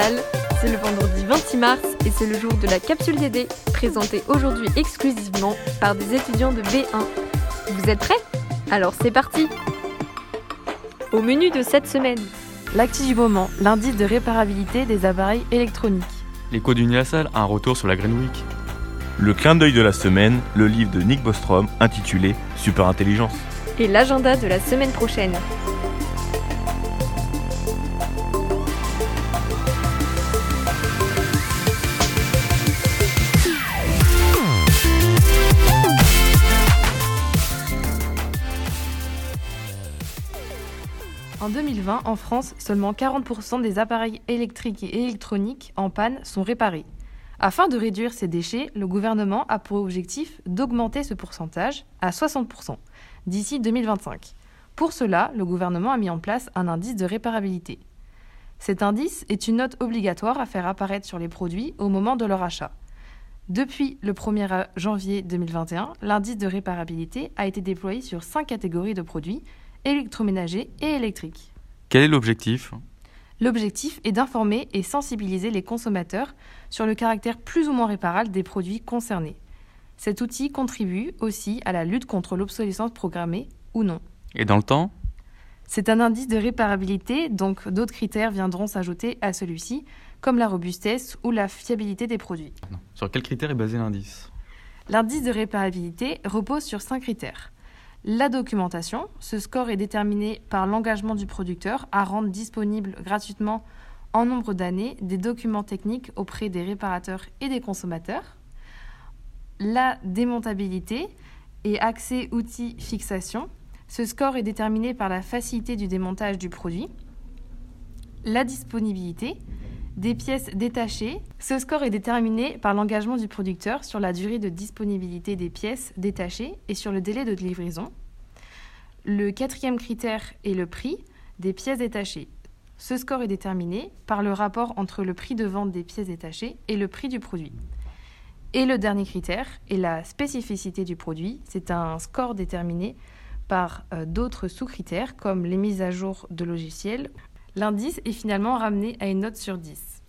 Salle. C'est le vendredi 26 mars et c'est le jour de la capsule DD, présentée aujourd'hui exclusivement par des étudiants de B1. Vous êtes prêts? Alors c'est parti Au menu de cette semaine, L'actu du moment, l'indice de réparabilité des appareils électroniques. L'écho d'Unilassal a un retour sur la Green Week. Le clin d'œil de la semaine, le livre de Nick Bostrom intitulé Super Intelligence. et l'agenda de la semaine prochaine. En 2020, en France, seulement 40% des appareils électriques et électroniques en panne sont réparés. Afin de réduire ces déchets, le gouvernement a pour objectif d'augmenter ce pourcentage à 60% d'ici 2025. Pour cela, le gouvernement a mis en place un indice de réparabilité. Cet indice est une note obligatoire à faire apparaître sur les produits au moment de leur achat. Depuis le 1er janvier 2021, l'indice de réparabilité a été déployé sur cinq catégories de produits électroménagers et électriques. Quel est l'objectif? L'objectif est d'informer et sensibiliser les consommateurs sur le caractère plus ou moins réparable des produits concernés. Cet outil contribue aussi à la lutte contre l'obsolescence programmée ou non. Et dans le temps? C'est un indice de réparabilité, donc d'autres critères viendront s'ajouter à celui-ci, comme la robustesse ou la fiabilité des produits. Sur quels critères est basé l'indice? L'indice de réparabilité repose sur cinq critères. La documentation, ce score est déterminé par l'engagement du producteur à rendre disponible gratuitement en nombre d'années des documents techniques auprès des réparateurs et des consommateurs. La démontabilité et accès outils fixation, ce score est déterminé par la facilité du démontage du produit. La disponibilité des pièces détachées, ce score est déterminé par l'engagement du producteur sur la durée de disponibilité des pièces détachées et sur le délai de livraison. Le quatrième critère est le prix des pièces détachées. Ce score est déterminé par le rapport entre le prix de vente des pièces détachées et le prix du produit. Et le dernier critère est la spécificité du produit. C'est un score déterminé par euh, d'autres sous-critères comme les mises à jour de logiciels. L'indice est finalement ramené à une note sur 10.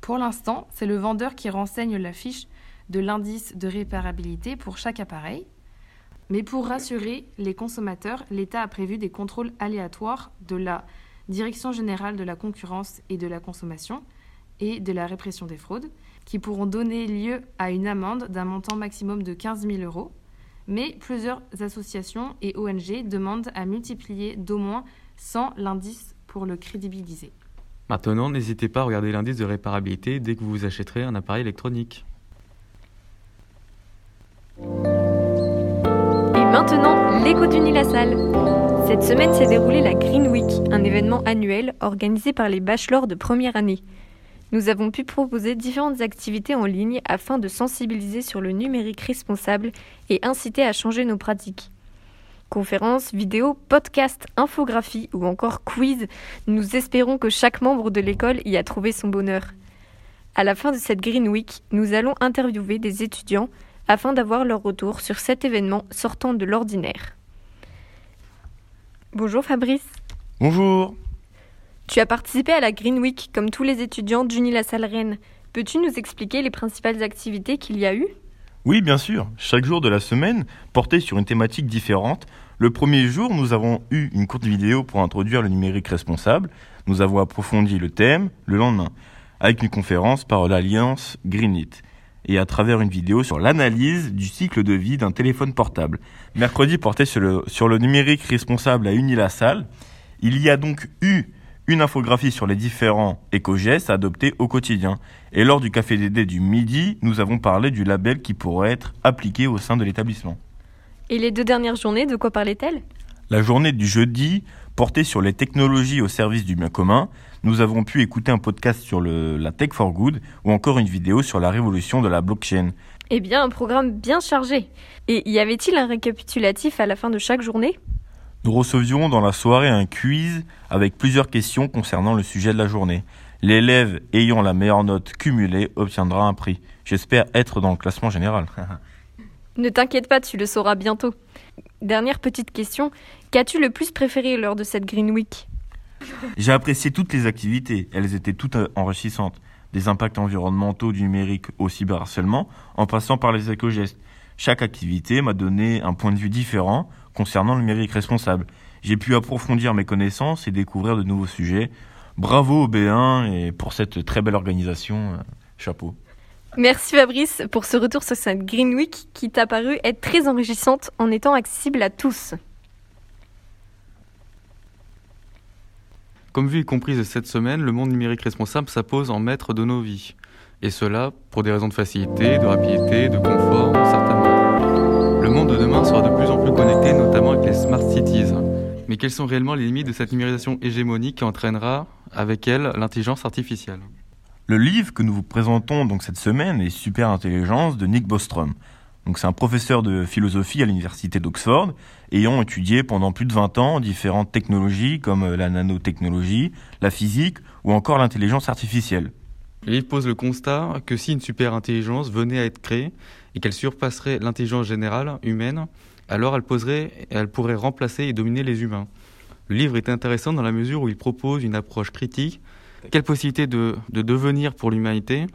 Pour l'instant, c'est le vendeur qui renseigne la fiche de l'indice de réparabilité pour chaque appareil. Mais pour rassurer les consommateurs, l'État a prévu des contrôles aléatoires de la Direction générale de la concurrence et de la consommation et de la répression des fraudes, qui pourront donner lieu à une amende d'un montant maximum de 15 000 euros. Mais plusieurs associations et ONG demandent à multiplier d'au moins 100 l'indice pour le crédibiliser. Maintenant, n'hésitez pas à regarder l'indice de réparabilité dès que vous achèterez un appareil électronique. Et maintenant, l'écho la salle. Cette semaine s'est déroulée la Green Week, un événement annuel organisé par les bachelors de première année. Nous avons pu proposer différentes activités en ligne afin de sensibiliser sur le numérique responsable et inciter à changer nos pratiques. Conférences, vidéos, podcasts, infographies ou encore quiz, nous espérons que chaque membre de l'école y a trouvé son bonheur. À la fin de cette Green Week, nous allons interviewer des étudiants afin d'avoir leur retour sur cet événement sortant de l'ordinaire. Bonjour Fabrice. Bonjour Tu as participé à la Green Week comme tous les étudiants d'Uni La Salle Rennes. Peux-tu nous expliquer les principales activités qu'il y a eu Oui, bien sûr. Chaque jour de la semaine portait sur une thématique différente. Le premier jour, nous avons eu une courte vidéo pour introduire le numérique responsable. Nous avons approfondi le thème le lendemain, avec une conférence par l'Alliance Greenit et à travers une vidéo sur l'analyse du cycle de vie d'un téléphone portable. Mercredi portait sur le, sur le numérique responsable à Unilassal. Il y a donc eu une infographie sur les différents éco-gestes adoptés au quotidien. Et lors du café DD du midi, nous avons parlé du label qui pourrait être appliqué au sein de l'établissement. Et les deux dernières journées, de quoi parlaient-elles? La journée du jeudi portait sur les technologies au service du bien commun. Nous avons pu écouter un podcast sur le, la Tech for Good ou encore une vidéo sur la révolution de la blockchain. Eh bien, un programme bien chargé. Et y avait-il un récapitulatif à la fin de chaque journée? Nous recevions dans la soirée un quiz avec plusieurs questions concernant le sujet de la journée. L'élève ayant la meilleure note cumulée obtiendra un prix. J'espère être dans le classement général. Ne t'inquiète pas, tu le sauras bientôt. Dernière petite question, qu'as-tu le plus préféré lors de cette Green Week J'ai apprécié toutes les activités, elles étaient toutes enrichissantes. Des impacts environnementaux du numérique au cyberharcèlement, en passant par les éco-gestes. Chaque activité m'a donné un point de vue différent concernant le numérique responsable. J'ai pu approfondir mes connaissances et découvrir de nouveaux sujets. Bravo au B1 et pour cette très belle organisation. euh, Chapeau. Merci Fabrice pour ce retour sur cette Green Week qui t'a paru être très enrichissante en étant accessible à tous. Comme vu et comprise cette semaine, le monde numérique responsable s'impose en maître de nos vies. Et cela pour des raisons de facilité, de rapidité, de confort, certainement. De demain sera de plus en plus connecté, notamment avec les smart cities. Mais quelles sont réellement les limites de cette numérisation hégémonique qui entraînera avec elle l'intelligence artificielle? Le livre que nous vous présentons donc cette semaine est Super Intelligence de Nick Bostrom. Donc c'est un professeur de philosophie à l'université d'Oxford, ayant étudié pendant plus de 20 ans différentes technologies comme la nanotechnologie, la physique ou encore l'intelligence artificielle. Le livre pose le constat que si une super intelligence venait à être créée et qu'elle surpasserait l'intelligence générale humaine, alors elle, poserait, elle pourrait remplacer et dominer les humains. Le livre est intéressant dans la mesure où il propose une approche critique. Quelle possibilité de, de devenir pour l'humanité?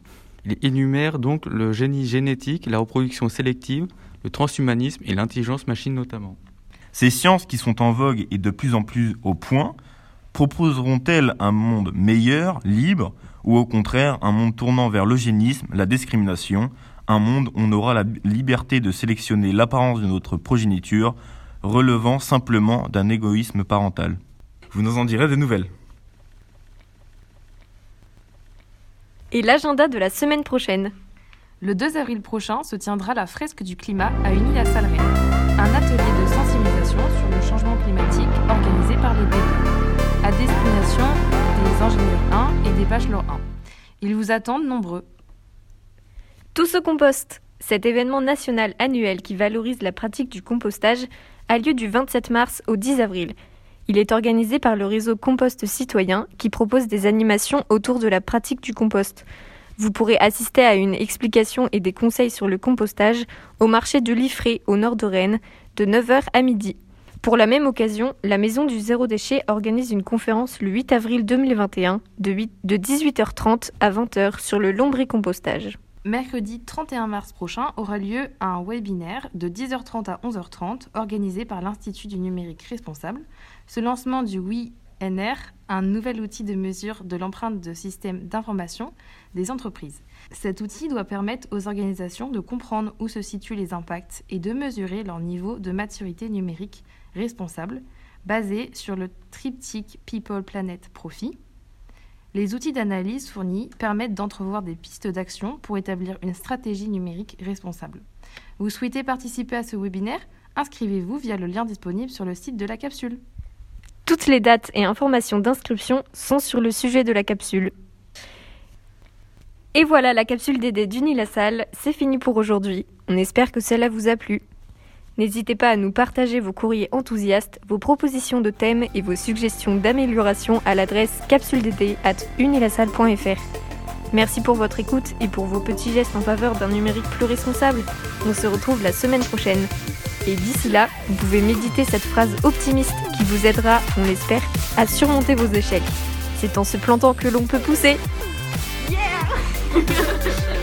Il énumère donc le génie génétique, la reproduction sélective, le transhumanisme et l'intelligence machine notamment. Ces sciences qui sont en vogue et de plus en plus au point, proposeront-elles un monde meilleur, libre, ou au contraire un monde tournant vers l'eugénisme, la discrimination, un monde où on aura la liberté de sélectionner l'apparence de notre progéniture, relevant simplement d'un égoïsme parental? Vous nous en direz des nouvelles. Et l'agenda de la semaine prochaine. Le 2 avril prochain se tiendra la fresque du climat à Unis-la-Salle un atelier de sensibilisation sur le changement climatique organisé par les B2, destination des ingénieurs 1 et des bachelors 1. Ils vous attendent nombreux. Tous au compost. Cet événement national annuel qui valorise la pratique du compostage a lieu du 27 mars au 10 avril. Il est organisé par le réseau Compost Citoyen qui propose des animations autour de la pratique du compost. Vous pourrez assister à une explication et des conseils sur le compostage au marché de Liffré au nord de Rennes de 9h à midi. Pour la même occasion, la Maison du Zéro Déchet organise une conférence le 8 avril 2021 de, 8 de 18h30 à 20h sur le lombricompostage. Mercredi 31 mars prochain aura lieu un webinaire de 10h30 à 11h30 organisé par l'Institut du numérique responsable. Ce lancement du WINR, un nouvel outil de mesure de l'empreinte de système d'information des entreprises. Cet outil doit permettre aux organisations de comprendre où se situent les impacts et de mesurer leur niveau de maturité numérique responsable basé sur le triptyque People, Planet, Profit. Les outils d'analyse fournis permettent d'entrevoir des pistes d'action pour établir une stratégie numérique responsable. Vous souhaitez participer à ce webinaire? Inscrivez-vous via le lien disponible sur le site de la capsule. Toutes les dates et informations d'inscription sont sur le sujet de la capsule. Et voilà, la capsule d'aider d'Uni c'est fini pour aujourd'hui. On espère que cela vous a plu. N'hésitez pas à nous partager vos courriers enthousiastes, vos propositions de thèmes et vos suggestions d'amélioration à l'adresse capsuledD@unilasalle.fr. Merci pour votre écoute et pour vos petits gestes en faveur d'un numérique plus responsable. On se retrouve la semaine prochaine. Et d'ici là, vous pouvez méditer cette phrase optimiste qui vous aidera, on l'espère, à surmonter vos échecs. C'est en se plantant que l'on peut pousser. Yeah